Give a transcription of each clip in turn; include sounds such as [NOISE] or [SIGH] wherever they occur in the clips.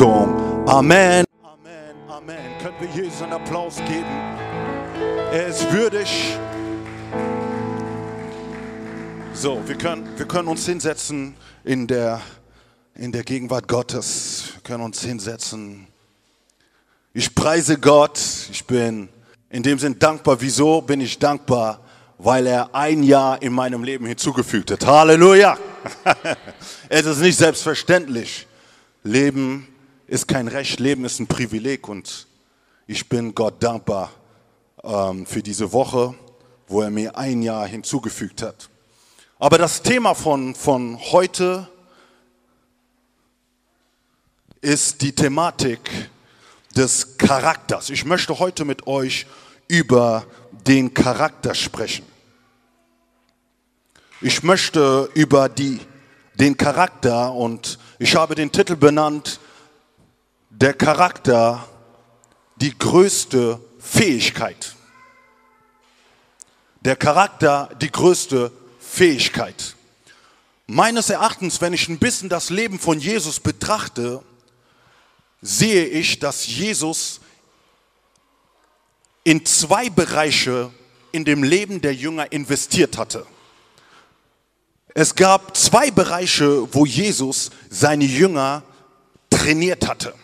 Amen. Amen. Amen. Können wir Jesus einen Applaus geben? Er ist würdig. So, wir können, wir können uns hinsetzen in der, in der Gegenwart Gottes. Wir können uns hinsetzen. Ich preise Gott. Ich bin in dem Sinn dankbar. Wieso bin ich dankbar? Weil er ein Jahr in meinem Leben hinzugefügt hat. Halleluja! [LAUGHS] es ist nicht selbstverständlich. Leben ist kein Recht, Leben ist ein Privileg und ich bin Gott dankbar ähm, für diese Woche, wo er mir ein Jahr hinzugefügt hat. Aber das Thema von, von heute ist die Thematik des Charakters. Ich möchte heute mit euch über den Charakter sprechen. Ich möchte über die, den Charakter und ich habe den Titel benannt, der Charakter, die größte Fähigkeit. Der Charakter, die größte Fähigkeit. Meines Erachtens, wenn ich ein bisschen das Leben von Jesus betrachte, sehe ich, dass Jesus in zwei Bereiche in dem Leben der Jünger investiert hatte. Es gab zwei Bereiche, wo Jesus seine Jünger trainiert hatte.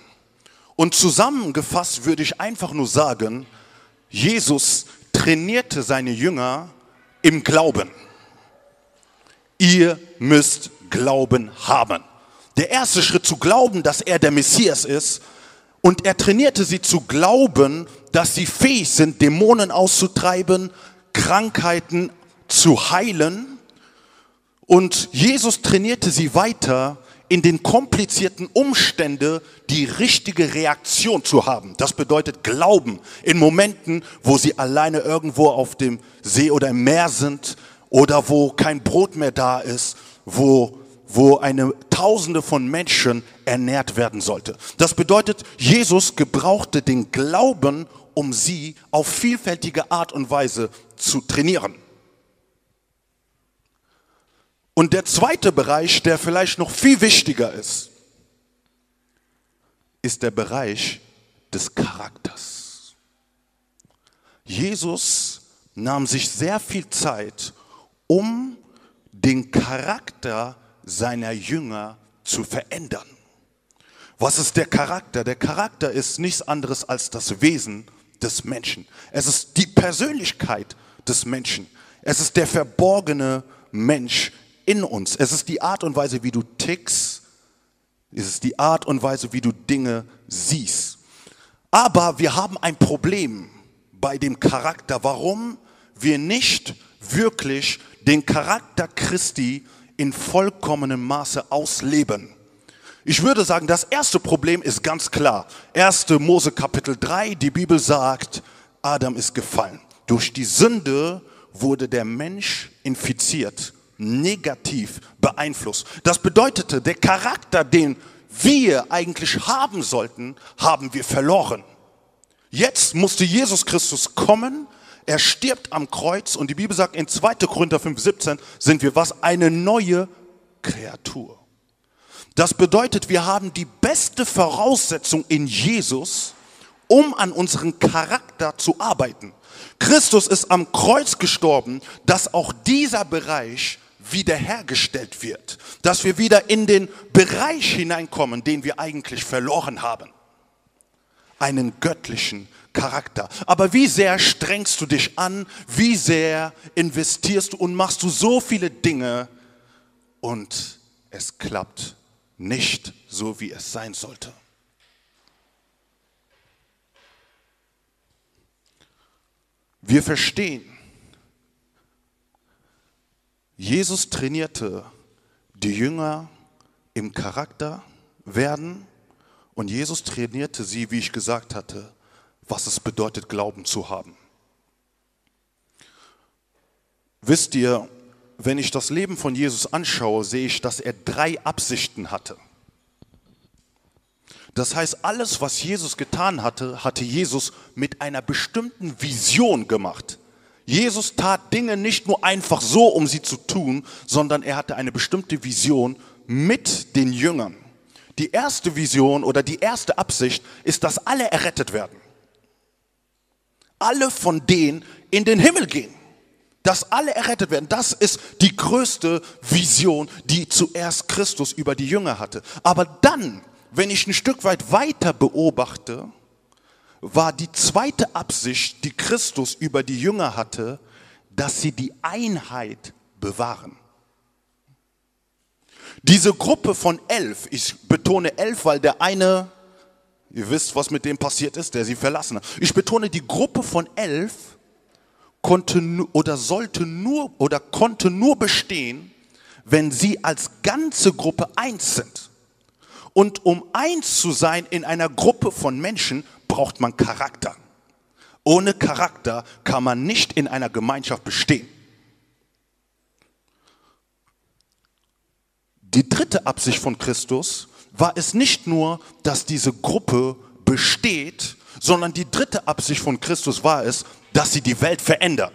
Und zusammengefasst würde ich einfach nur sagen, Jesus trainierte seine Jünger im Glauben. Ihr müsst Glauben haben. Der erste Schritt zu glauben, dass er der Messias ist. Und er trainierte sie zu glauben, dass sie fähig sind, Dämonen auszutreiben, Krankheiten zu heilen. Und Jesus trainierte sie weiter, in den komplizierten Umständen die richtige Reaktion zu haben. Das bedeutet Glauben in Momenten, wo sie alleine irgendwo auf dem See oder im Meer sind oder wo kein Brot mehr da ist, wo wo eine Tausende von Menschen ernährt werden sollte. Das bedeutet, Jesus gebrauchte den Glauben, um sie auf vielfältige Art und Weise zu trainieren. Und der zweite Bereich, der vielleicht noch viel wichtiger ist, ist der Bereich des Charakters. Jesus nahm sich sehr viel Zeit, um den Charakter seiner Jünger zu verändern. Was ist der Charakter? Der Charakter ist nichts anderes als das Wesen des Menschen. Es ist die Persönlichkeit des Menschen. Es ist der verborgene Mensch in uns. Es ist die Art und Weise, wie du tickst. Es ist die Art und Weise, wie du Dinge siehst. Aber wir haben ein Problem bei dem Charakter, warum wir nicht wirklich den Charakter Christi in vollkommenem Maße ausleben. Ich würde sagen, das erste Problem ist ganz klar. 1. Mose Kapitel 3, die Bibel sagt, Adam ist gefallen. Durch die Sünde wurde der Mensch infiziert negativ beeinflusst. Das bedeutete, der Charakter, den wir eigentlich haben sollten, haben wir verloren. Jetzt musste Jesus Christus kommen, er stirbt am Kreuz und die Bibel sagt in 2. Korinther 5,17 sind wir was? Eine neue Kreatur. Das bedeutet, wir haben die beste Voraussetzung in Jesus, um an unserem Charakter zu arbeiten. Christus ist am Kreuz gestorben, dass auch dieser Bereich wiederhergestellt wird, dass wir wieder in den Bereich hineinkommen, den wir eigentlich verloren haben. Einen göttlichen Charakter. Aber wie sehr strengst du dich an, wie sehr investierst du und machst du so viele Dinge und es klappt nicht so, wie es sein sollte. Wir verstehen, Jesus trainierte die Jünger im Charakter werden und Jesus trainierte sie, wie ich gesagt hatte, was es bedeutet, Glauben zu haben. Wisst ihr, wenn ich das Leben von Jesus anschaue, sehe ich, dass er drei Absichten hatte. Das heißt, alles, was Jesus getan hatte, hatte Jesus mit einer bestimmten Vision gemacht. Jesus tat Dinge nicht nur einfach so, um sie zu tun, sondern er hatte eine bestimmte Vision mit den Jüngern. Die erste Vision oder die erste Absicht ist, dass alle errettet werden. Alle von denen in den Himmel gehen. Dass alle errettet werden. Das ist die größte Vision, die zuerst Christus über die Jünger hatte. Aber dann, wenn ich ein Stück weit weiter beobachte, war die zweite Absicht, die Christus über die Jünger hatte, dass sie die Einheit bewahren. Diese Gruppe von elf, ich betone elf, weil der eine, ihr wisst, was mit dem passiert ist, der sie verlassen hat. Ich betone, die Gruppe von elf konnte oder sollte nur oder konnte nur bestehen, wenn sie als ganze Gruppe eins sind. Und um eins zu sein in einer Gruppe von Menschen, braucht man Charakter. Ohne Charakter kann man nicht in einer Gemeinschaft bestehen. Die dritte Absicht von Christus war es nicht nur, dass diese Gruppe besteht, sondern die dritte Absicht von Christus war es, dass sie die Welt verändern.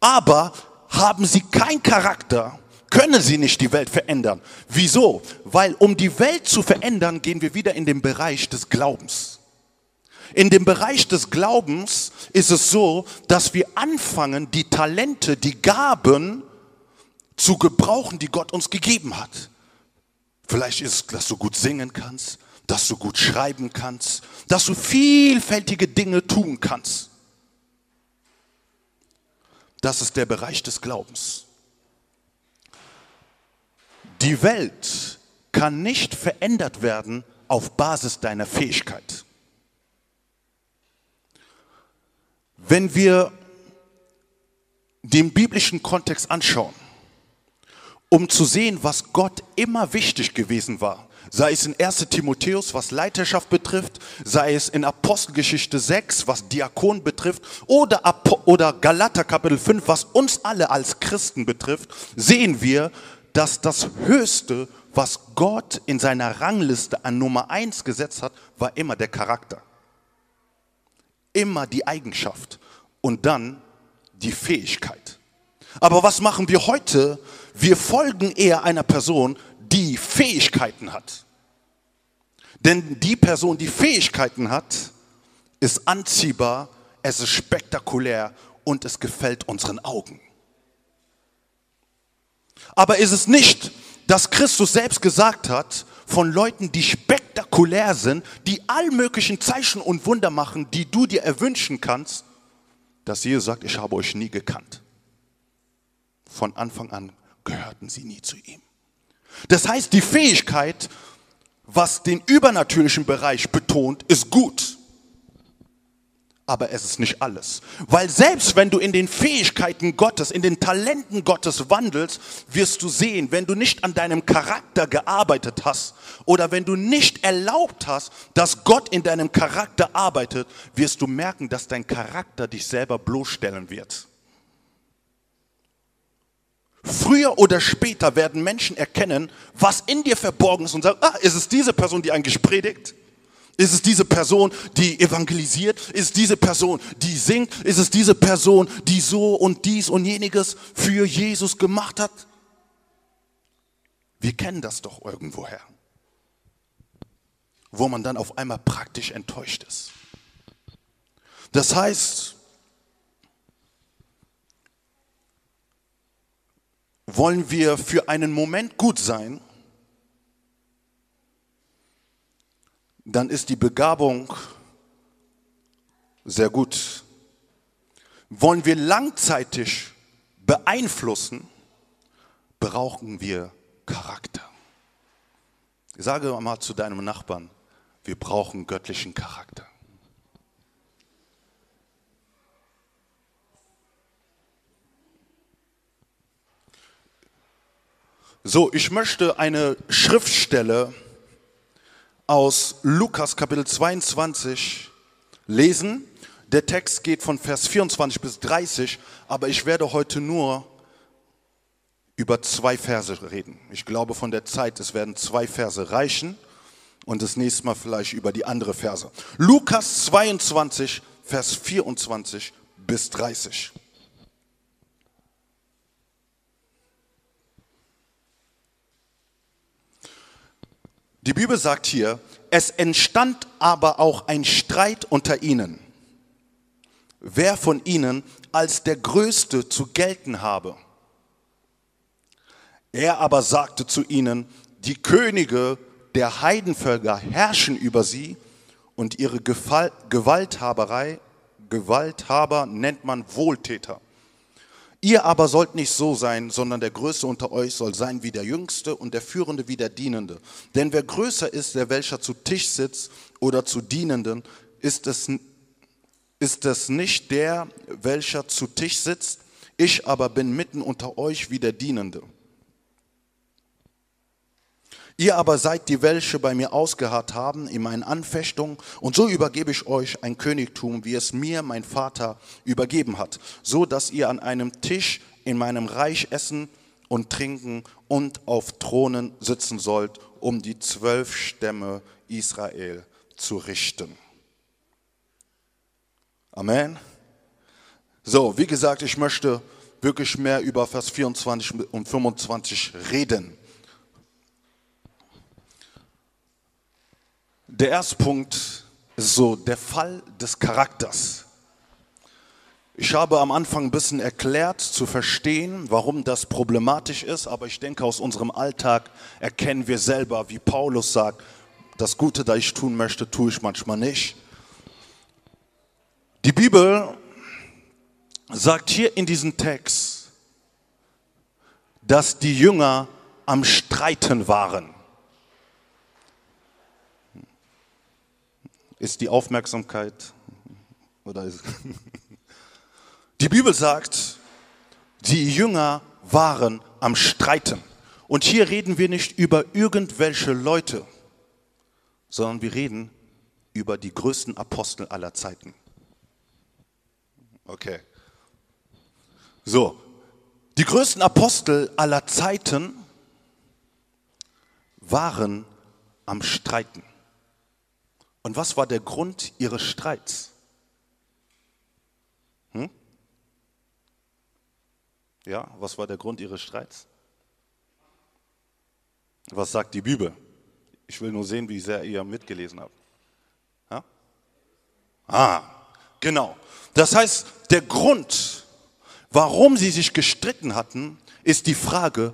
Aber haben sie keinen Charakter, können sie nicht die Welt verändern. Wieso? Weil um die Welt zu verändern, gehen wir wieder in den Bereich des Glaubens. In dem Bereich des Glaubens ist es so, dass wir anfangen, die Talente, die Gaben zu gebrauchen, die Gott uns gegeben hat. Vielleicht ist es, dass du gut singen kannst, dass du gut schreiben kannst, dass du vielfältige Dinge tun kannst. Das ist der Bereich des Glaubens. Die Welt kann nicht verändert werden auf Basis deiner Fähigkeit. Wenn wir den biblischen Kontext anschauen, um zu sehen, was Gott immer wichtig gewesen war. Sei es in 1 Timotheus, was Leiterschaft betrifft, sei es in Apostelgeschichte 6, was Diakon betrifft, oder, oder Galater Kapitel 5, was uns alle als Christen betrifft, sehen wir, dass das Höchste, was Gott in seiner Rangliste an Nummer 1 gesetzt hat, war immer der Charakter. Immer die Eigenschaft und dann die Fähigkeit. Aber was machen wir heute? Wir folgen eher einer Person, die Fähigkeiten hat. Denn die Person, die Fähigkeiten hat, ist anziehbar, es ist spektakulär und es gefällt unseren Augen. Aber ist es nicht, dass Christus selbst gesagt hat, von Leuten, die spektakulär sind, die all möglichen Zeichen und Wunder machen, die du dir erwünschen kannst, dass Jesus sagt, ich habe euch nie gekannt. Von Anfang an gehörten sie nie zu ihm. Das heißt, die Fähigkeit, was den übernatürlichen Bereich betont, ist gut. Aber es ist nicht alles. Weil selbst wenn du in den Fähigkeiten Gottes, in den Talenten Gottes wandelst, wirst du sehen, wenn du nicht an deinem Charakter gearbeitet hast oder wenn du nicht erlaubt hast, dass Gott in deinem Charakter arbeitet, wirst du merken, dass dein Charakter dich selber bloßstellen wird. Früher oder später werden Menschen erkennen, was in dir verborgen ist und sagen, ah, ist es diese Person, die eigentlich predigt? Ist es diese Person, die evangelisiert? Ist es diese Person, die singt? Ist es diese Person, die so und dies und jeniges für Jesus gemacht hat? Wir kennen das doch irgendwoher. Wo man dann auf einmal praktisch enttäuscht ist. Das heißt, wollen wir für einen Moment gut sein, dann ist die Begabung sehr gut. Wollen wir langzeitig beeinflussen, brauchen wir Charakter. Ich sage mal zu deinem Nachbarn, wir brauchen göttlichen Charakter. So, ich möchte eine Schriftstelle aus Lukas Kapitel 22 lesen. Der Text geht von Vers 24 bis 30, aber ich werde heute nur über zwei Verse reden. Ich glaube von der Zeit, es werden zwei Verse reichen und das nächste Mal vielleicht über die andere Verse. Lukas 22, Vers 24 bis 30. Die Bibel sagt hier, es entstand aber auch ein Streit unter ihnen, wer von ihnen als der Größte zu gelten habe. Er aber sagte zu ihnen, die Könige der Heidenvölker herrschen über sie und ihre Gewalthaberei, Gewalthaber nennt man Wohltäter. Ihr aber sollt nicht so sein, sondern der Größte unter euch soll sein wie der Jüngste und der Führende wie der Dienende. Denn wer größer ist, der welcher zu Tisch sitzt oder zu Dienenden, ist es, ist es nicht der, welcher zu Tisch sitzt. Ich aber bin mitten unter euch wie der Dienende. Ihr aber seid die, welche bei mir ausgeharrt haben in meinen Anfechtungen, und so übergebe ich euch ein Königtum, wie es mir mein Vater übergeben hat, so dass ihr an einem Tisch in meinem Reich essen und trinken und auf Thronen sitzen sollt, um die zwölf Stämme Israel zu richten. Amen. So, wie gesagt, ich möchte wirklich mehr über Vers 24 und 25 reden. Der erste Punkt ist so der Fall des Charakters. Ich habe am Anfang ein bisschen erklärt, zu verstehen, warum das problematisch ist, aber ich denke, aus unserem Alltag erkennen wir selber, wie Paulus sagt, das Gute, das ich tun möchte, tue ich manchmal nicht. Die Bibel sagt hier in diesem Text, dass die Jünger am Streiten waren. Ist die Aufmerksamkeit oder ist [LAUGHS] Die Bibel sagt, die Jünger waren am Streiten. Und hier reden wir nicht über irgendwelche Leute, sondern wir reden über die größten Apostel aller Zeiten. Okay. So, die größten Apostel aller Zeiten waren am Streiten. Und was war der Grund ihres Streits? Hm? Ja, was war der Grund ihres Streits? Was sagt die Bibel? Ich will nur sehen, wie sehr ihr mitgelesen habt. Ja? Ah, genau. Das heißt, der Grund, warum sie sich gestritten hatten, ist die Frage,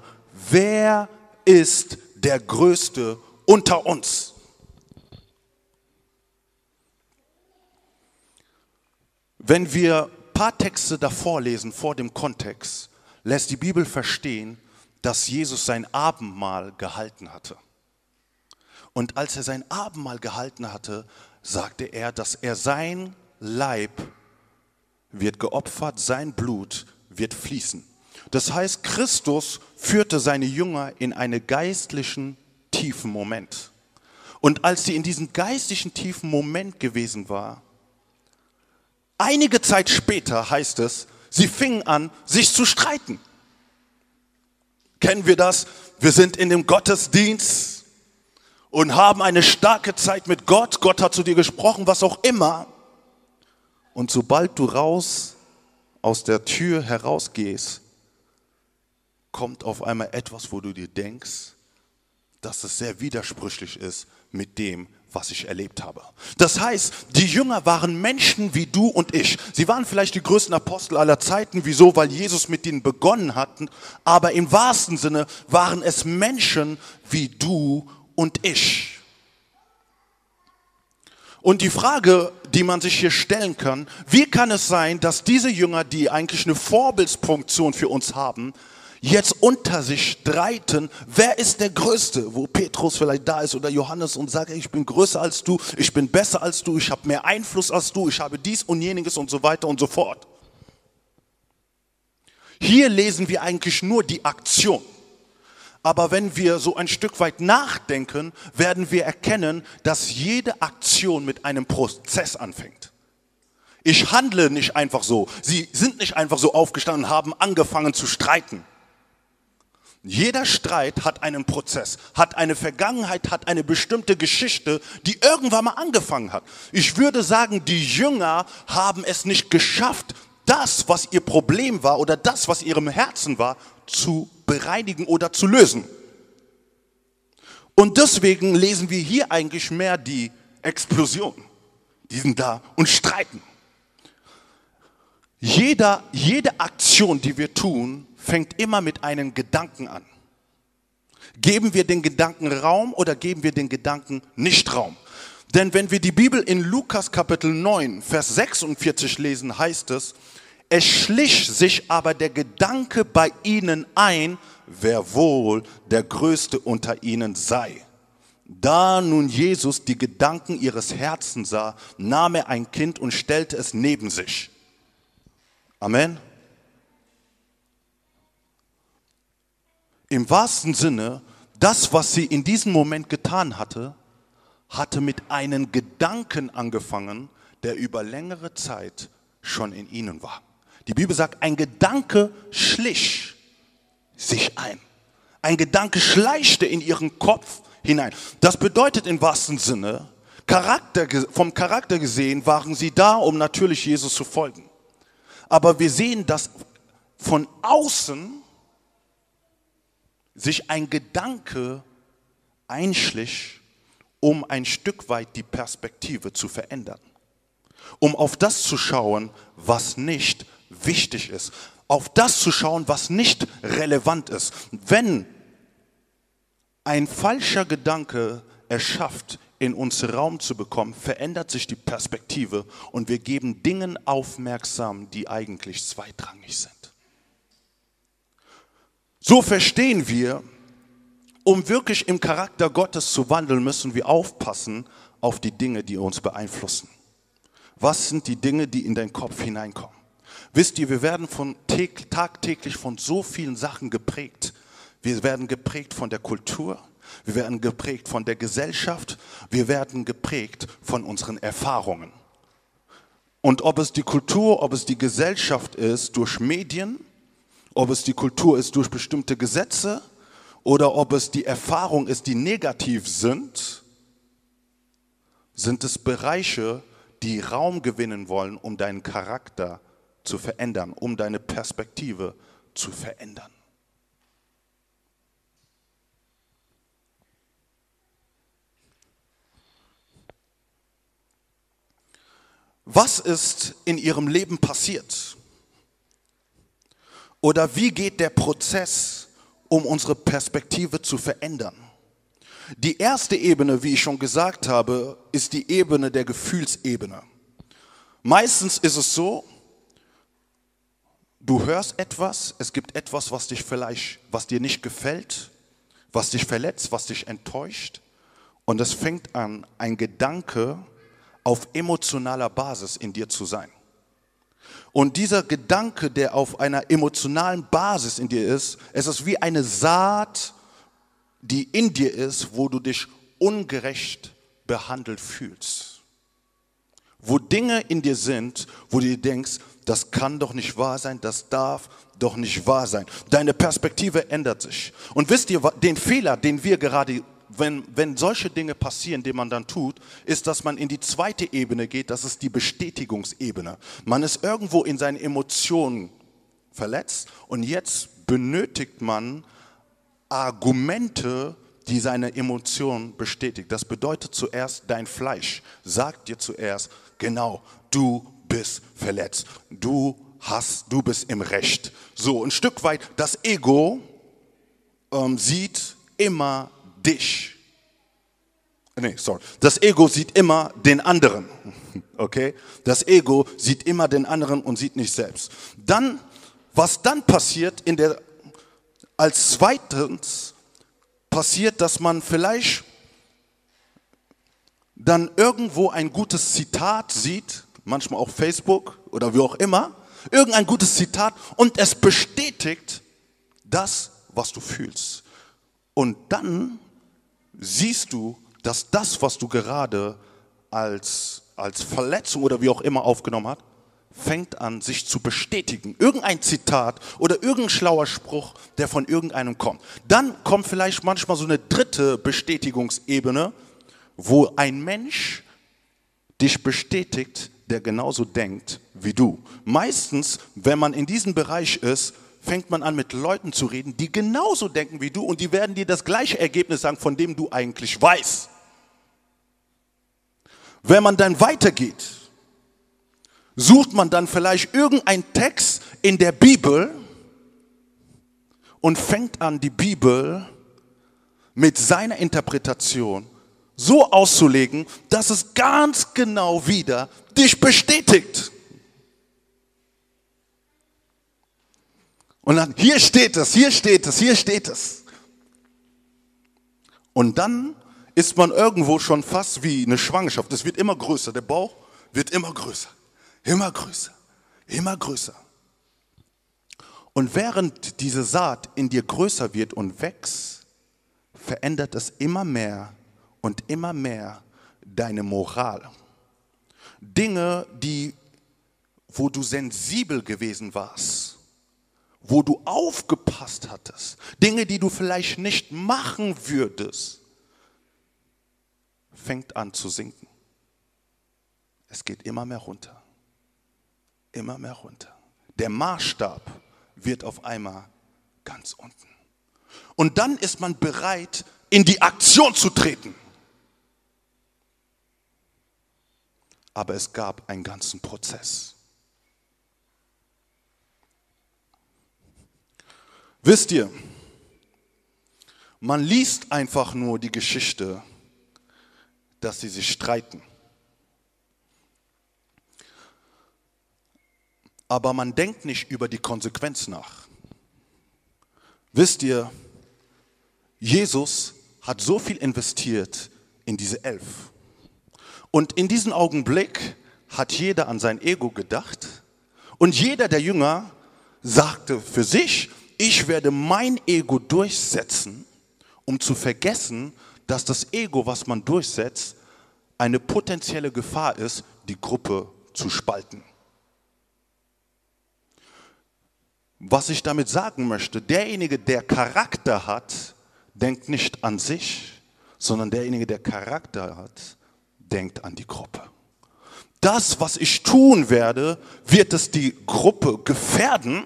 wer ist der Größte unter uns? Wenn wir ein paar Texte davor lesen, vor dem Kontext, lässt die Bibel verstehen, dass Jesus sein Abendmahl gehalten hatte. Und als er sein Abendmahl gehalten hatte, sagte er, dass er sein Leib wird geopfert, sein Blut wird fließen. Das heißt, Christus führte seine Jünger in einen geistlichen tiefen Moment. Und als sie in diesem geistlichen tiefen Moment gewesen war, Einige Zeit später heißt es, sie fingen an, sich zu streiten. Kennen wir das? Wir sind in dem Gottesdienst und haben eine starke Zeit mit Gott. Gott hat zu dir gesprochen, was auch immer. Und sobald du raus aus der Tür herausgehst, kommt auf einmal etwas, wo du dir denkst, dass es sehr widersprüchlich ist mit dem, was ich erlebt habe. Das heißt, die Jünger waren Menschen wie du und ich. Sie waren vielleicht die größten Apostel aller Zeiten. Wieso? Weil Jesus mit ihnen begonnen hat. Aber im wahrsten Sinne waren es Menschen wie du und ich. Und die Frage, die man sich hier stellen kann, wie kann es sein, dass diese Jünger, die eigentlich eine Vorbildsfunktion für uns haben, jetzt unter sich streiten, wer ist der Größte, wo Petrus vielleicht da ist oder Johannes und sagt, ich bin größer als du, ich bin besser als du, ich habe mehr Einfluss als du, ich habe dies und jeniges und so weiter und so fort. Hier lesen wir eigentlich nur die Aktion. Aber wenn wir so ein Stück weit nachdenken, werden wir erkennen, dass jede Aktion mit einem Prozess anfängt. Ich handle nicht einfach so. Sie sind nicht einfach so aufgestanden und haben angefangen zu streiten. Jeder Streit hat einen Prozess, hat eine Vergangenheit, hat eine bestimmte Geschichte, die irgendwann mal angefangen hat. Ich würde sagen, die Jünger haben es nicht geschafft, das, was ihr Problem war oder das, was ihrem Herzen war, zu bereinigen oder zu lösen. Und deswegen lesen wir hier eigentlich mehr die Explosion. Die sind da und streiten. Jeder, jede Aktion, die wir tun, fängt immer mit einem Gedanken an. Geben wir den Gedanken Raum oder geben wir den Gedanken nicht Raum? Denn wenn wir die Bibel in Lukas Kapitel 9, Vers 46 lesen, heißt es, es schlich sich aber der Gedanke bei ihnen ein, wer wohl der Größte unter ihnen sei. Da nun Jesus die Gedanken ihres Herzens sah, nahm er ein Kind und stellte es neben sich. Amen. Im wahrsten Sinne, das, was sie in diesem Moment getan hatte, hatte mit einem Gedanken angefangen, der über längere Zeit schon in ihnen war. Die Bibel sagt, ein Gedanke schlich sich ein. Ein Gedanke schleichte in ihren Kopf hinein. Das bedeutet im wahrsten Sinne, Charakter, vom Charakter gesehen waren sie da, um natürlich Jesus zu folgen. Aber wir sehen, dass von außen sich ein Gedanke einschlich, um ein Stück weit die Perspektive zu verändern. Um auf das zu schauen, was nicht wichtig ist. Auf das zu schauen, was nicht relevant ist. Wenn ein falscher Gedanke erschafft, in uns Raum zu bekommen, verändert sich die Perspektive und wir geben Dingen aufmerksam, die eigentlich zweitrangig sind. So verstehen wir, um wirklich im Charakter Gottes zu wandeln, müssen wir aufpassen auf die Dinge, die uns beeinflussen. Was sind die Dinge, die in deinen Kopf hineinkommen? Wisst ihr, wir werden von tagtäglich von so vielen Sachen geprägt. Wir werden geprägt von der Kultur, wir werden geprägt von der Gesellschaft, wir werden geprägt von unseren Erfahrungen. Und ob es die Kultur, ob es die Gesellschaft ist durch Medien, ob es die Kultur ist durch bestimmte Gesetze oder ob es die Erfahrung ist, die negativ sind, sind es Bereiche, die Raum gewinnen wollen, um deinen Charakter zu verändern, um deine Perspektive zu verändern. Was ist in ihrem Leben passiert? Oder wie geht der Prozess, um unsere Perspektive zu verändern? Die erste Ebene, wie ich schon gesagt habe, ist die Ebene der Gefühlsebene. Meistens ist es so, du hörst etwas, es gibt etwas, was dich vielleicht, was dir nicht gefällt, was dich verletzt, was dich enttäuscht, und es fängt an, ein Gedanke auf emotionaler Basis in dir zu sein. Und dieser Gedanke, der auf einer emotionalen Basis in dir ist, es ist wie eine Saat, die in dir ist, wo du dich ungerecht behandelt fühlst. Wo Dinge in dir sind, wo du dir denkst, das kann doch nicht wahr sein, das darf doch nicht wahr sein. Deine Perspektive ändert sich. Und wisst ihr, den Fehler, den wir gerade wenn, wenn solche Dinge passieren, die man dann tut, ist, dass man in die zweite Ebene geht, das ist die Bestätigungsebene. Man ist irgendwo in seinen Emotionen verletzt und jetzt benötigt man Argumente, die seine Emotionen bestätigen. Das bedeutet zuerst, dein Fleisch sagt dir zuerst, genau, du bist verletzt, du hast, du bist im Recht. So, ein Stück weit, das Ego ähm, sieht immer dich. Nee, sorry. Das Ego sieht immer den anderen. [LAUGHS] Okay? Das Ego sieht immer den anderen und sieht nicht selbst. Dann, was dann passiert in der, als zweitens passiert, dass man vielleicht dann irgendwo ein gutes Zitat sieht, manchmal auch Facebook oder wie auch immer, irgendein gutes Zitat und es bestätigt das, was du fühlst. Und dann siehst du, dass das, was du gerade als, als Verletzung oder wie auch immer aufgenommen hast, fängt an, sich zu bestätigen. Irgendein Zitat oder irgendein schlauer Spruch, der von irgendeinem kommt. Dann kommt vielleicht manchmal so eine dritte Bestätigungsebene, wo ein Mensch dich bestätigt, der genauso denkt wie du. Meistens, wenn man in diesem Bereich ist, fängt man an mit Leuten zu reden, die genauso denken wie du und die werden dir das gleiche Ergebnis sagen, von dem du eigentlich weißt. Wenn man dann weitergeht, sucht man dann vielleicht irgendeinen Text in der Bibel und fängt an, die Bibel mit seiner Interpretation so auszulegen, dass es ganz genau wieder dich bestätigt. Und dann, hier steht es, hier steht es, hier steht es. Und dann ist man irgendwo schon fast wie eine Schwangerschaft. Es wird immer größer, der Bauch wird immer größer, immer größer, immer größer. Und während diese Saat in dir größer wird und wächst, verändert es immer mehr und immer mehr deine Moral. Dinge, die, wo du sensibel gewesen warst, wo du aufgepasst hattest, Dinge, die du vielleicht nicht machen würdest, fängt an zu sinken. Es geht immer mehr runter, immer mehr runter. Der Maßstab wird auf einmal ganz unten. Und dann ist man bereit, in die Aktion zu treten. Aber es gab einen ganzen Prozess. Wisst ihr, man liest einfach nur die Geschichte, dass sie sich streiten. Aber man denkt nicht über die Konsequenz nach. Wisst ihr, Jesus hat so viel investiert in diese elf. Und in diesem Augenblick hat jeder an sein Ego gedacht. Und jeder der Jünger sagte für sich, ich werde mein Ego durchsetzen, um zu vergessen, dass das Ego, was man durchsetzt, eine potenzielle Gefahr ist, die Gruppe zu spalten. Was ich damit sagen möchte, derjenige, der Charakter hat, denkt nicht an sich, sondern derjenige, der Charakter hat, denkt an die Gruppe. Das, was ich tun werde, wird es die Gruppe gefährden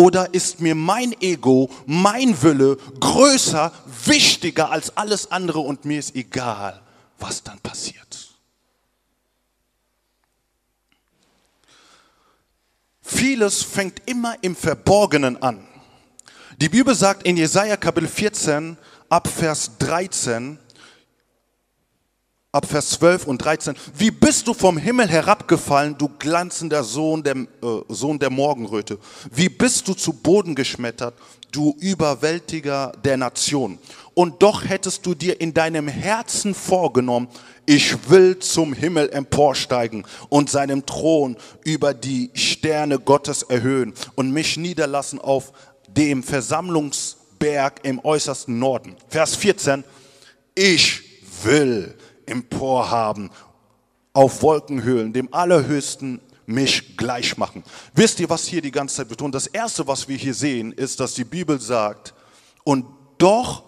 oder ist mir mein Ego, mein Wille größer, wichtiger als alles andere und mir ist egal, was dann passiert? Vieles fängt immer im Verborgenen an. Die Bibel sagt in Jesaja Kapitel 14 ab Vers 13, ab Vers 12 und 13, wie bist du vom Himmel herabgefallen, du glanzender Sohn der, äh, Sohn der Morgenröte? Wie bist du zu Boden geschmettert, du Überwältiger der Nation? Und doch hättest du dir in deinem Herzen vorgenommen, ich will zum Himmel emporsteigen und seinem Thron über die Sterne Gottes erhöhen und mich niederlassen auf dem Versammlungsberg im äußersten Norden. Vers 14, ich will emporhaben, auf Wolkenhöhlen, dem Allerhöchsten mich gleich machen. Wisst ihr, was hier die ganze Zeit betont? Das Erste, was wir hier sehen, ist, dass die Bibel sagt, und doch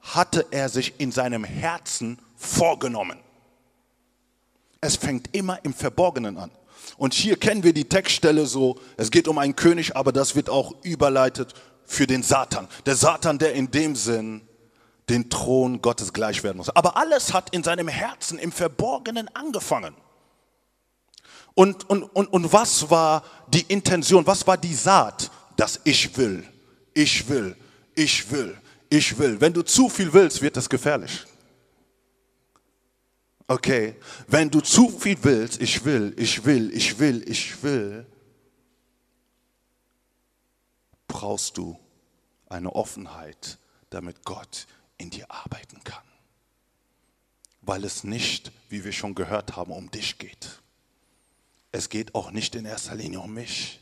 hatte er sich in seinem Herzen vorgenommen. Es fängt immer im Verborgenen an. Und hier kennen wir die Textstelle so, es geht um einen König, aber das wird auch überleitet für den Satan. Der Satan, der in dem Sinn den Thron Gottes gleich werden muss. Aber alles hat in seinem Herzen im Verborgenen angefangen. Und, und, und, und was war die Intention, was war die Saat? Das Ich will, ich will, ich will, ich will. Wenn du zu viel willst, wird das gefährlich. Okay, wenn du zu viel willst, ich will, ich will, ich will, ich will, brauchst du eine Offenheit, damit Gott in dir arbeiten kann. Weil es nicht, wie wir schon gehört haben, um dich geht. Es geht auch nicht in erster Linie um mich,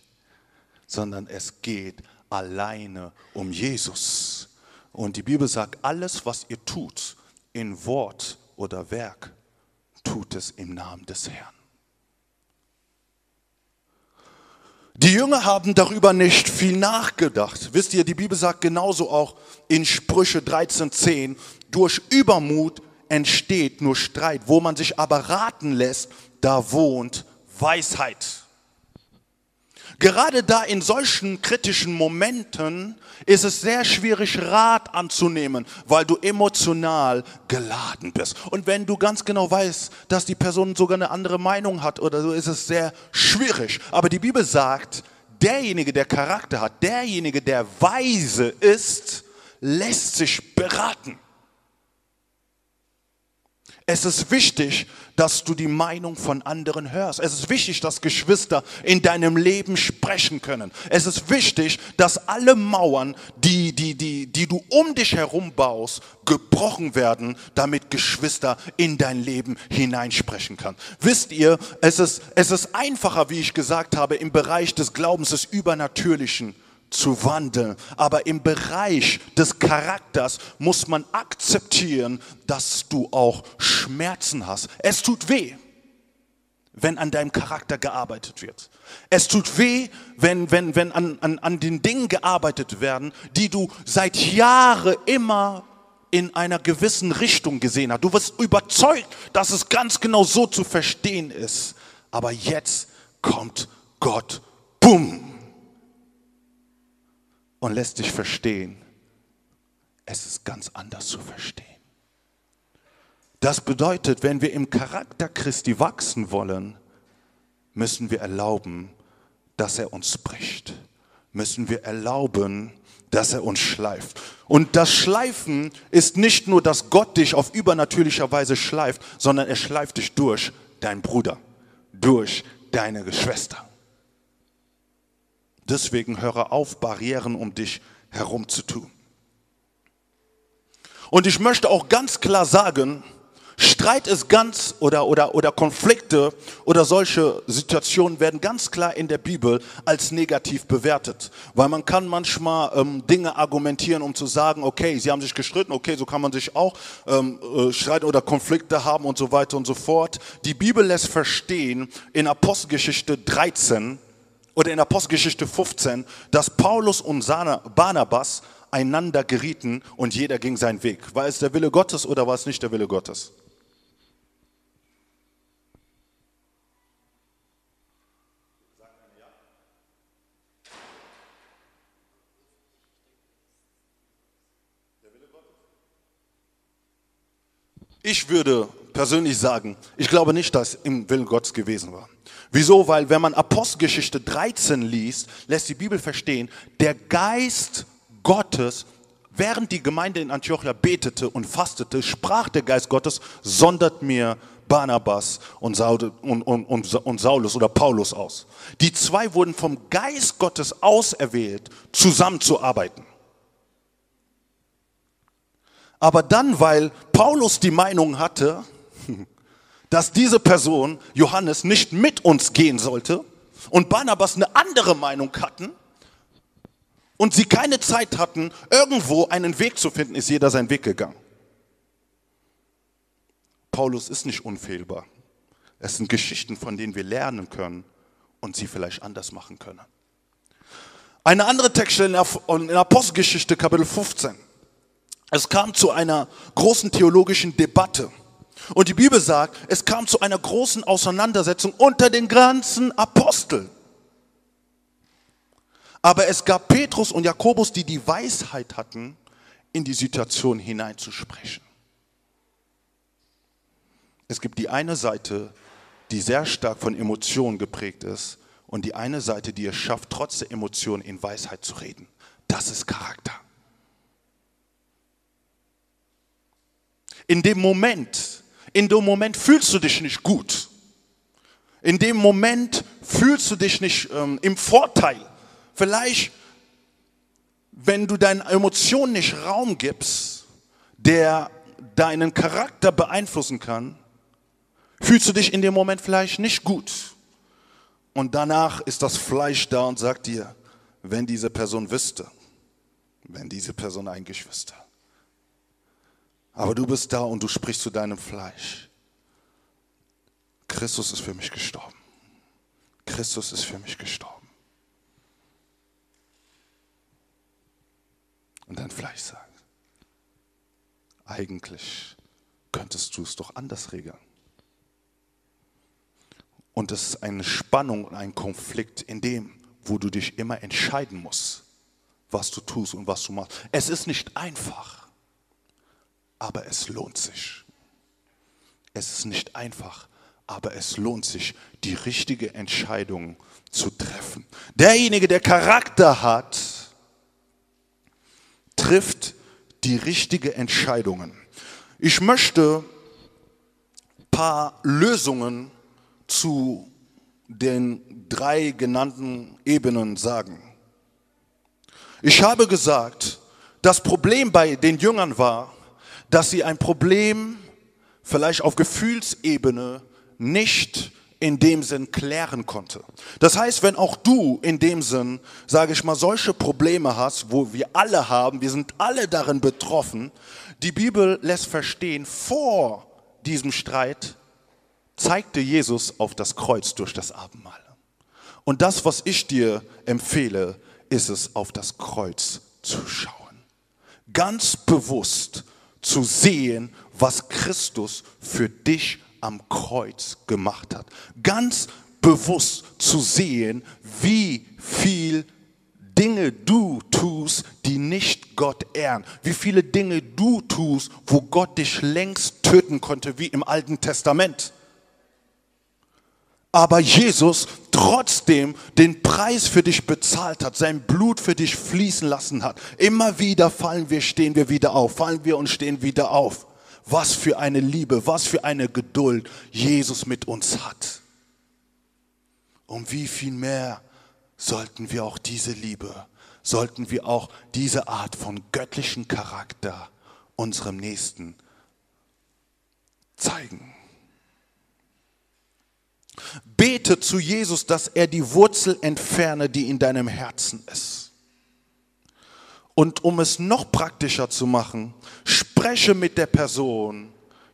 sondern es geht alleine um Jesus. Und die Bibel sagt, alles, was ihr tut, in Wort oder Werk, tut es im Namen des Herrn. Die Jünger haben darüber nicht viel nachgedacht. Wisst ihr, die Bibel sagt genauso auch in Sprüche 13.10, durch Übermut entsteht nur Streit. Wo man sich aber raten lässt, da wohnt Weisheit. Gerade da in solchen kritischen Momenten ist es sehr schwierig, Rat anzunehmen, weil du emotional geladen bist. Und wenn du ganz genau weißt, dass die Person sogar eine andere Meinung hat oder so, ist es sehr schwierig. Aber die Bibel sagt, derjenige, der Charakter hat, derjenige, der weise ist, lässt sich beraten. Es ist wichtig, dass du die Meinung von anderen hörst. Es ist wichtig, dass Geschwister in deinem Leben sprechen können. Es ist wichtig, dass alle Mauern, die, die, die, die du um dich herum baust, gebrochen werden, damit Geschwister in dein Leben hineinsprechen kann. Wisst ihr, es ist, es ist einfacher, wie ich gesagt habe, im Bereich des Glaubens des Übernatürlichen zu wandeln. Aber im Bereich des Charakters muss man akzeptieren, dass du auch Schmerzen hast. Es tut weh, wenn an deinem Charakter gearbeitet wird. Es tut weh, wenn, wenn, wenn an, an, an den Dingen gearbeitet werden, die du seit Jahren immer in einer gewissen Richtung gesehen hast. Du wirst überzeugt, dass es ganz genau so zu verstehen ist. Aber jetzt kommt Gott, bumm, und lässt dich verstehen, es ist ganz anders zu verstehen. Das bedeutet, wenn wir im Charakter Christi wachsen wollen, müssen wir erlauben, dass er uns bricht. Müssen wir erlauben, dass er uns schleift. Und das Schleifen ist nicht nur, dass Gott dich auf übernatürlicher Weise schleift, sondern er schleift dich durch deinen Bruder, durch deine Geschwister. Deswegen höre auf, Barrieren um dich herum zu tun. Und ich möchte auch ganz klar sagen, Streit ist ganz oder, oder, oder Konflikte oder solche Situationen werden ganz klar in der Bibel als negativ bewertet. Weil man kann manchmal ähm, Dinge argumentieren, um zu sagen, okay, sie haben sich gestritten, okay, so kann man sich auch ähm, äh, streiten oder Konflikte haben und so weiter und so fort. Die Bibel lässt verstehen in Apostelgeschichte 13, oder in Apostelgeschichte 15, dass Paulus und Barnabas einander gerieten und jeder ging seinen Weg. War es der Wille Gottes oder war es nicht der Wille Gottes? Ich würde persönlich sagen, ich glaube nicht, dass im Willen Gottes gewesen war. Wieso? Weil wenn man Apostelgeschichte 13 liest, lässt die Bibel verstehen, der Geist Gottes, während die Gemeinde in Antiochia betete und fastete, sprach der Geist Gottes, sondert mir Barnabas und, Saul, und, und, und, und Saulus oder Paulus aus. Die zwei wurden vom Geist Gottes auserwählt, zusammenzuarbeiten. Aber dann, weil Paulus die Meinung hatte, [LAUGHS] dass diese Person, Johannes, nicht mit uns gehen sollte und Barnabas eine andere Meinung hatten und sie keine Zeit hatten, irgendwo einen Weg zu finden, ist jeder seinen Weg gegangen. Paulus ist nicht unfehlbar. Es sind Geschichten, von denen wir lernen können und sie vielleicht anders machen können. Eine andere Textstelle in Apostelgeschichte Kapitel 15. Es kam zu einer großen theologischen Debatte. Und die Bibel sagt, es kam zu einer großen Auseinandersetzung unter den ganzen Aposteln. Aber es gab Petrus und Jakobus, die die Weisheit hatten, in die Situation hineinzusprechen. Es gibt die eine Seite, die sehr stark von Emotionen geprägt ist und die eine Seite, die es schafft, trotz der Emotionen in Weisheit zu reden. Das ist Charakter. In dem Moment, in dem Moment fühlst du dich nicht gut. In dem Moment fühlst du dich nicht ähm, im Vorteil. Vielleicht, wenn du deinen Emotionen nicht Raum gibst, der deinen Charakter beeinflussen kann, fühlst du dich in dem Moment vielleicht nicht gut. Und danach ist das Fleisch da und sagt dir, wenn diese Person wüsste, wenn diese Person eigentlich wüsste. Aber du bist da und du sprichst zu deinem Fleisch. Christus ist für mich gestorben. Christus ist für mich gestorben. Und dein Fleisch sagt, eigentlich könntest du es doch anders regeln. Und es ist eine Spannung und ein Konflikt in dem, wo du dich immer entscheiden musst, was du tust und was du machst. Es ist nicht einfach, aber es lohnt sich. Es ist nicht einfach, aber es lohnt sich, die richtige Entscheidung zu treffen. Derjenige, der Charakter hat, trifft die richtige Entscheidungen. Ich möchte ein paar Lösungen zu den drei genannten Ebenen sagen. Ich habe gesagt, das Problem bei den Jüngern war, dass sie ein Problem vielleicht auf Gefühlsebene nicht in dem Sinn klären konnte. Das heißt, wenn auch du in dem Sinn, sage ich mal, solche Probleme hast, wo wir alle haben, wir sind alle darin betroffen, die Bibel lässt verstehen, vor diesem Streit zeigte Jesus auf das Kreuz durch das Abendmahl. Und das, was ich dir empfehle, ist es, auf das Kreuz zu schauen. Ganz bewusst zu sehen, was Christus für dich am Kreuz gemacht hat. Ganz bewusst zu sehen, wie viel Dinge du tust, die nicht Gott ehren. Wie viele Dinge du tust, wo Gott dich längst töten konnte, wie im Alten Testament. Aber Jesus trotzdem den Preis für dich bezahlt hat, sein Blut für dich fließen lassen hat. Immer wieder fallen wir, stehen wir wieder auf, fallen wir und stehen wieder auf. Was für eine Liebe, was für eine Geduld Jesus mit uns hat. Um wie viel mehr sollten wir auch diese Liebe, sollten wir auch diese Art von göttlichen Charakter unserem Nächsten zeigen. Bete zu Jesus, dass er die Wurzel entferne, die in deinem Herzen ist. Und um es noch praktischer zu machen, spreche mit der Person,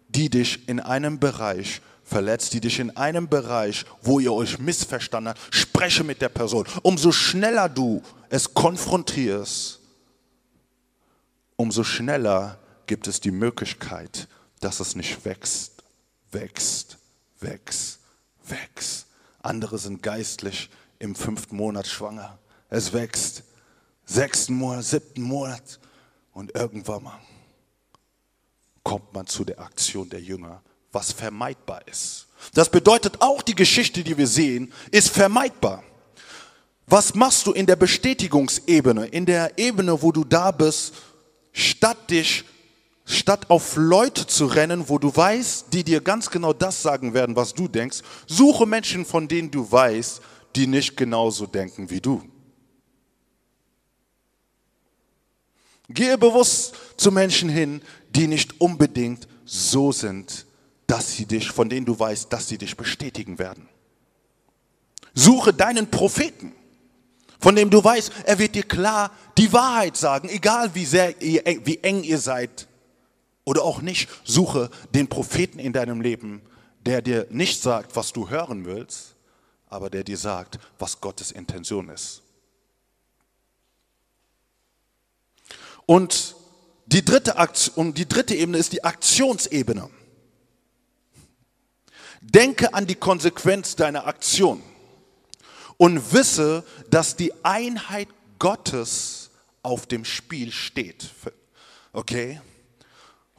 die dich in einem Bereich verletzt, die dich in einem Bereich, wo ihr euch missverstanden habt, spreche mit der Person. Umso schneller du es konfrontierst, umso schneller gibt es die Möglichkeit, dass es nicht wächst, wächst, wächst, wächst. Andere sind geistlich im fünften Monat schwanger. Es wächst sechsten Monat, siebten Monat und irgendwann mal kommt man zu der Aktion der Jünger, was vermeidbar ist. Das bedeutet auch die Geschichte, die wir sehen, ist vermeidbar. Was machst du in der Bestätigungsebene, in der Ebene, wo du da bist, statt dich, statt auf Leute zu rennen, wo du weißt, die dir ganz genau das sagen werden, was du denkst, suche Menschen, von denen du weißt, die nicht genauso denken wie du. Gehe bewusst zu Menschen hin, die nicht unbedingt so sind, dass sie dich, von denen du weißt, dass sie dich bestätigen werden. Suche deinen Propheten, von dem du weißt, er wird dir klar die Wahrheit sagen, egal wie, sehr, wie eng ihr seid oder auch nicht. Suche den Propheten in deinem Leben, der dir nicht sagt, was du hören willst, aber der dir sagt, was Gottes Intention ist. Und die dritte, Aktion, die dritte Ebene ist die Aktionsebene. Denke an die Konsequenz deiner Aktion und wisse, dass die Einheit Gottes auf dem Spiel steht. Okay?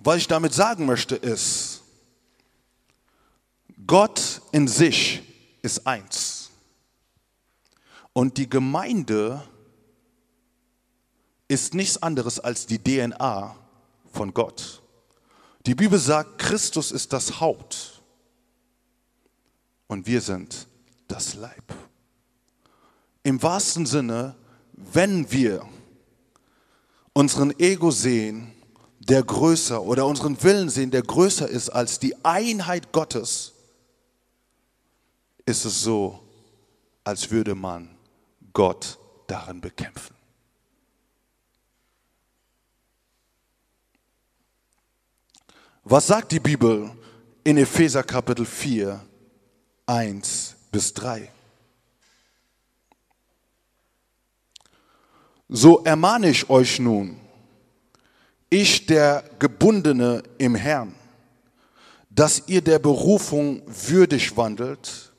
Was ich damit sagen möchte ist, Gott in sich ist eins. Und die Gemeinde ist nichts anderes als die DNA von Gott. Die Bibel sagt, Christus ist das Haupt und wir sind das Leib. Im wahrsten Sinne, wenn wir unseren Ego sehen, der größer oder unseren Willen sehen, der größer ist als die Einheit Gottes, ist es so, als würde man Gott darin bekämpfen. Was sagt die Bibel in Epheser Kapitel 4, 1 bis 3? So ermahne ich euch nun, ich der Gebundene im Herrn, dass ihr der Berufung würdig wandelt,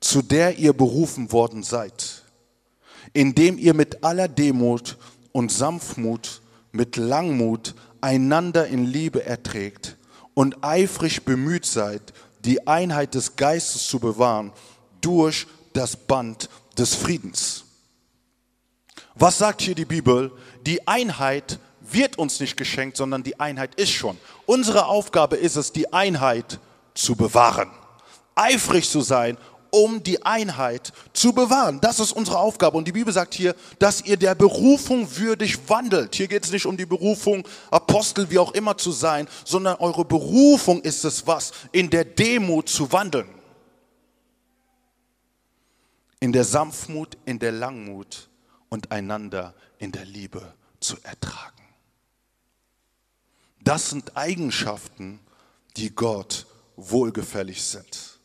zu der ihr berufen worden seid. indem ihr mit aller Demut und Sanftmut, mit Langmut einander in Liebe erträgt und eifrig bemüht seid, die Einheit des Geistes zu bewahren durch das Band des Friedens. Was sagt hier die Bibel? Die Einheit wird uns nicht geschenkt, sondern die Einheit ist schon. Unsere Aufgabe ist es, die Einheit zu bewahren. Eifrig zu sein, um die Einheit zu bewahren. Das ist unsere Aufgabe. Und die Bibel sagt hier, dass ihr der Berufung würdig wandelt. Hier geht es nicht um die Berufung, Apostel, wie auch immer zu sein, sondern eure Berufung ist es was, in der Demut zu wandeln. In der Sanftmut, in der Langmut und einander in der Liebe zu ertragen. Das sind Eigenschaften, die Gott wohlgefällig sind.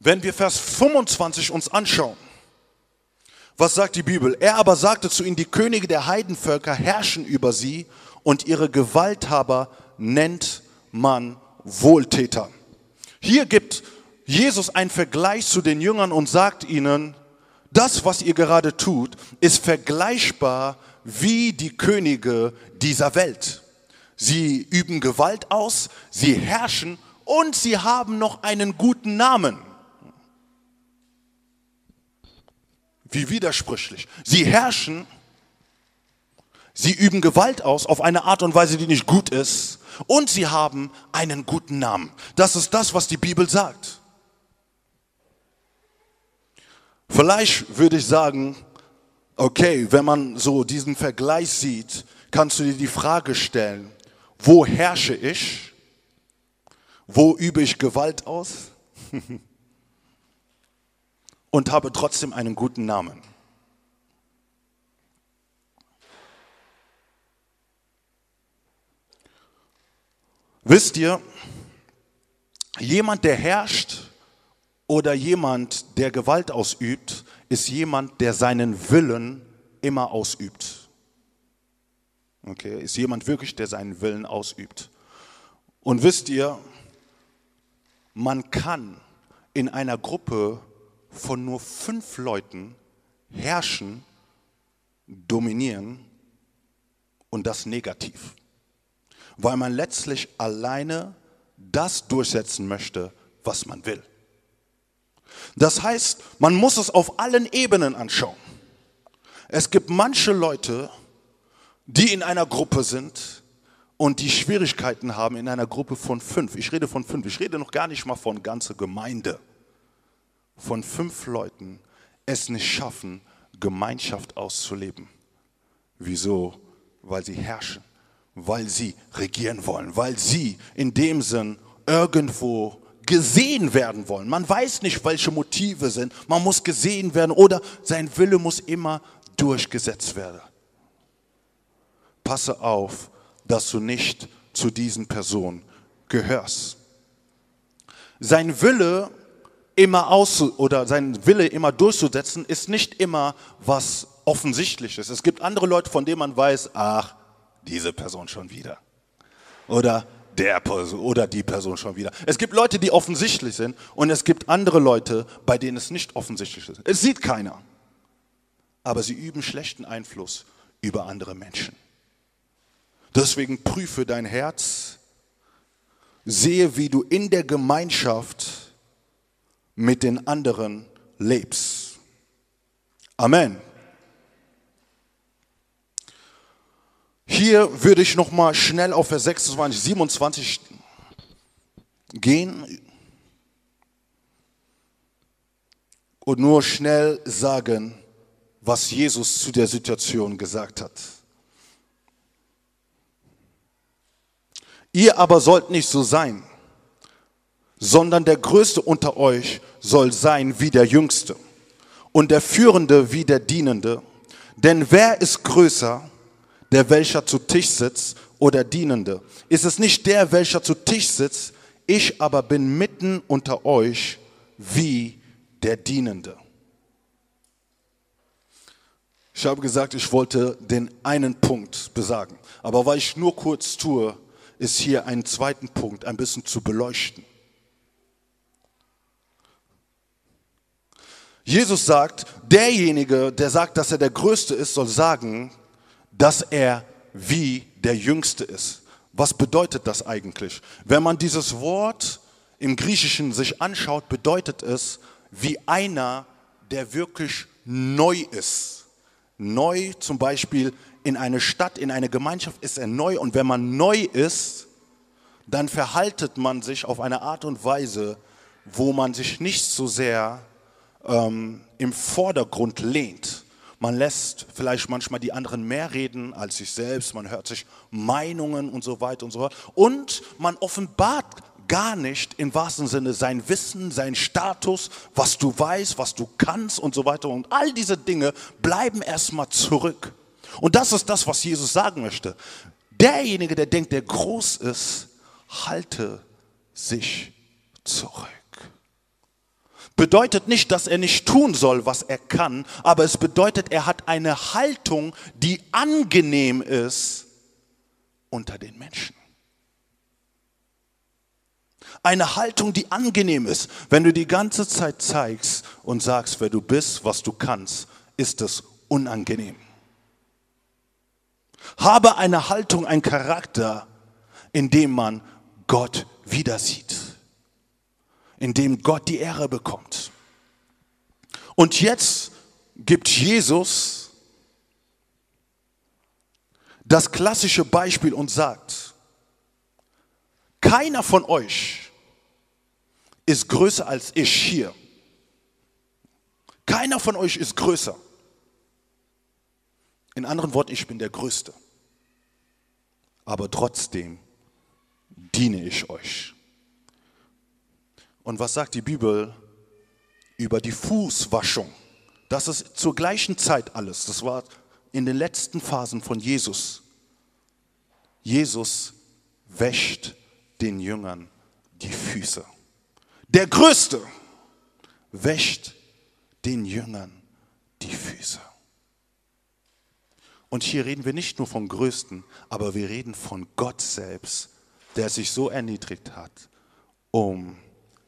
Wenn wir Vers 25 uns anschauen, was sagt die Bibel? Er aber sagte zu ihnen, die Könige der Heidenvölker herrschen über sie und ihre Gewalthaber nennt man Wohltäter. Hier gibt Jesus einen Vergleich zu den Jüngern und sagt ihnen, das, was ihr gerade tut, ist vergleichbar wie die Könige dieser Welt. Sie üben Gewalt aus, sie herrschen und sie haben noch einen guten Namen. Wie widersprüchlich. Sie herrschen, sie üben Gewalt aus auf eine Art und Weise, die nicht gut ist und sie haben einen guten Namen. Das ist das, was die Bibel sagt. Vielleicht würde ich sagen, okay, wenn man so diesen Vergleich sieht, kannst du dir die Frage stellen, wo herrsche ich? Wo übe ich Gewalt aus? [LAUGHS] Und habe trotzdem einen guten Namen. Wisst ihr, jemand, der herrscht, oder jemand, der Gewalt ausübt, ist jemand, der seinen Willen immer ausübt. Okay, ist jemand wirklich, der seinen Willen ausübt. Und wisst ihr, man kann in einer Gruppe von nur fünf Leuten herrschen, dominieren und das negativ. Weil man letztlich alleine das durchsetzen möchte, was man will. Das heißt, man muss es auf allen Ebenen anschauen. Es gibt manche Leute, die in einer Gruppe sind und die Schwierigkeiten haben in einer Gruppe von fünf. Ich rede von fünf. Ich rede noch gar nicht mal von ganzer Gemeinde. Von fünf Leuten es nicht schaffen, Gemeinschaft auszuleben. Wieso? Weil sie herrschen, weil sie regieren wollen, weil sie in dem Sinn irgendwo gesehen werden wollen. Man weiß nicht, welche Motive sind. Man muss gesehen werden oder sein Wille muss immer durchgesetzt werden. Passe auf, dass du nicht zu diesen Personen gehörst. Sein Wille immer aus oder sein Wille immer durchzusetzen ist nicht immer was offensichtliches. Es gibt andere Leute, von denen man weiß, ach, diese Person schon wieder. Oder der Person oder die Person schon wieder. Es gibt Leute, die offensichtlich sind und es gibt andere Leute, bei denen es nicht offensichtlich ist. Es sieht keiner. Aber sie üben schlechten Einfluss über andere Menschen. Deswegen prüfe dein Herz, sehe, wie du in der Gemeinschaft mit den anderen lebst. Amen. Hier würde ich noch mal schnell auf Vers 26, 27 gehen und nur schnell sagen, was Jesus zu der Situation gesagt hat. Ihr aber sollt nicht so sein, sondern der Größte unter euch soll sein wie der Jüngste und der Führende wie der Dienende. Denn wer ist größer der welcher zu Tisch sitzt oder Dienende? Ist es nicht der, welcher zu Tisch sitzt? Ich aber bin mitten unter euch wie der Dienende. Ich habe gesagt, ich wollte den einen Punkt besagen. Aber weil ich nur kurz tue, ist hier einen zweiten Punkt ein bisschen zu beleuchten. Jesus sagt, derjenige, der sagt, dass er der Größte ist, soll sagen, dass er wie der Jüngste ist. Was bedeutet das eigentlich? Wenn man dieses Wort im Griechischen sich anschaut, bedeutet es wie einer, der wirklich neu ist. Neu zum Beispiel in eine Stadt, in eine Gemeinschaft ist er neu und wenn man neu ist, dann verhaltet man sich auf eine Art und Weise, wo man sich nicht so sehr ähm, im Vordergrund lehnt. Man lässt vielleicht manchmal die anderen mehr reden als sich selbst, man hört sich Meinungen und so weiter und so fort. Und man offenbart gar nicht im wahrsten Sinne sein Wissen, sein Status, was du weißt, was du kannst und so weiter. Und all diese Dinge bleiben erstmal zurück. Und das ist das, was Jesus sagen möchte. Derjenige, der denkt, der groß ist, halte sich zurück. Bedeutet nicht, dass er nicht tun soll, was er kann, aber es bedeutet, er hat eine Haltung, die angenehm ist unter den Menschen. Eine Haltung, die angenehm ist. Wenn du die ganze Zeit zeigst und sagst, wer du bist, was du kannst, ist es unangenehm. Habe eine Haltung, ein Charakter, in dem man Gott wieder sieht, in dem Gott die Ehre bekommt. Und jetzt gibt Jesus das klassische Beispiel und sagt, keiner von euch ist größer als ich hier. Keiner von euch ist größer. In anderen Worten, ich bin der Größte. Aber trotzdem diene ich euch. Und was sagt die Bibel über die Fußwaschung? Das ist zur gleichen Zeit alles. Das war in den letzten Phasen von Jesus. Jesus wäscht den Jüngern die Füße. Der Größte wäscht den Jüngern die Füße. Und hier reden wir nicht nur vom Größten, aber wir reden von Gott selbst, der sich so erniedrigt hat, um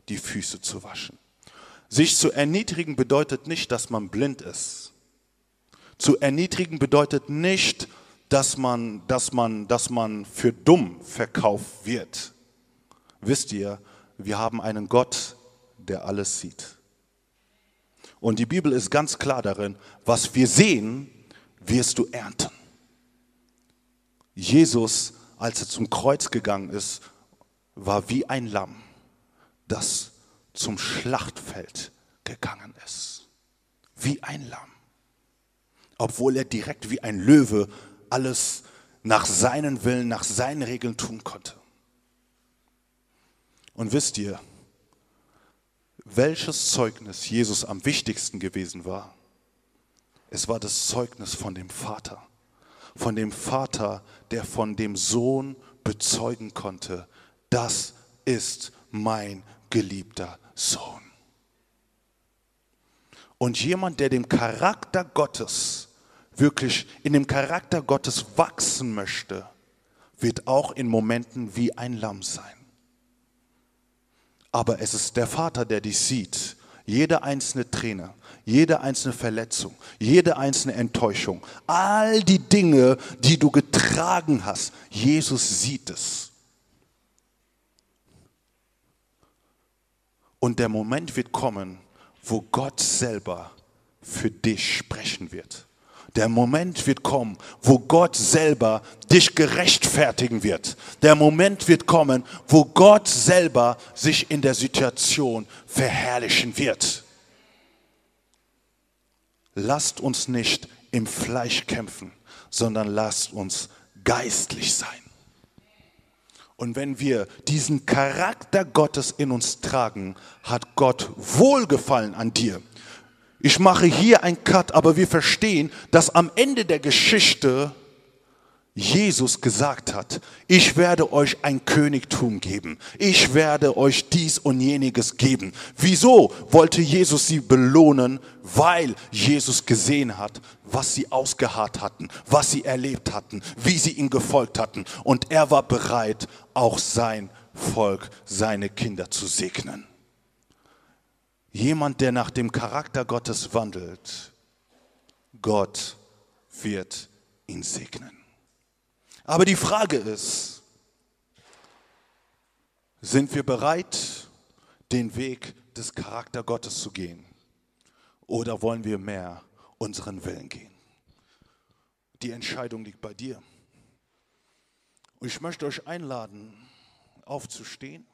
die Füße zu waschen. Sich zu erniedrigen bedeutet nicht, dass man blind ist. Zu erniedrigen bedeutet nicht, dass man, dass man, dass man für dumm verkauft wird. Wisst ihr, wir haben einen Gott, der alles sieht. Und die Bibel ist ganz klar darin, was wir sehen, wirst du ernten. Jesus, als er zum Kreuz gegangen ist, war wie ein Lamm, das zum Schlachtfeld gegangen ist. Wie ein Lamm. Obwohl er direkt wie ein Löwe alles nach seinen Willen, nach seinen Regeln tun konnte. Und wisst ihr, welches Zeugnis Jesus am wichtigsten gewesen war? Es war das Zeugnis von dem Vater. Von dem Vater, der von dem Sohn bezeugen konnte, das ist mein geliebter Sohn. Und jemand, der dem Charakter Gottes, wirklich in dem Charakter Gottes wachsen möchte, wird auch in Momenten wie ein Lamm sein. Aber es ist der Vater, der dich sieht. Jede einzelne Träne, jede einzelne Verletzung, jede einzelne Enttäuschung, all die Dinge, die du getragen hast, Jesus sieht es. Und der Moment wird kommen, wo Gott selber für dich sprechen wird. Der Moment wird kommen, wo Gott selber dich gerechtfertigen wird. Der Moment wird kommen, wo Gott selber sich in der Situation verherrlichen wird. Lasst uns nicht im Fleisch kämpfen, sondern lasst uns geistlich sein. Und wenn wir diesen Charakter Gottes in uns tragen, hat Gott Wohlgefallen an dir. Ich mache hier ein Cut, aber wir verstehen, dass am Ende der Geschichte Jesus gesagt hat, ich werde euch ein Königtum geben. Ich werde euch dies und jeniges geben. Wieso wollte Jesus sie belohnen? Weil Jesus gesehen hat, was sie ausgeharrt hatten, was sie erlebt hatten, wie sie ihm gefolgt hatten. Und er war bereit, auch sein Volk, seine Kinder zu segnen. jemand, der nach dem Charakter Gottes wandelt, Gott wird ihn segnen. Aber die Frage ist, sind wir bereit, den Weg des Charakter Gottes zu gehen? Oder wollen wir mehr unseren Willen gehen? Die Entscheidung liegt bei dir. Und ich möchte euch einladen, aufzustehen.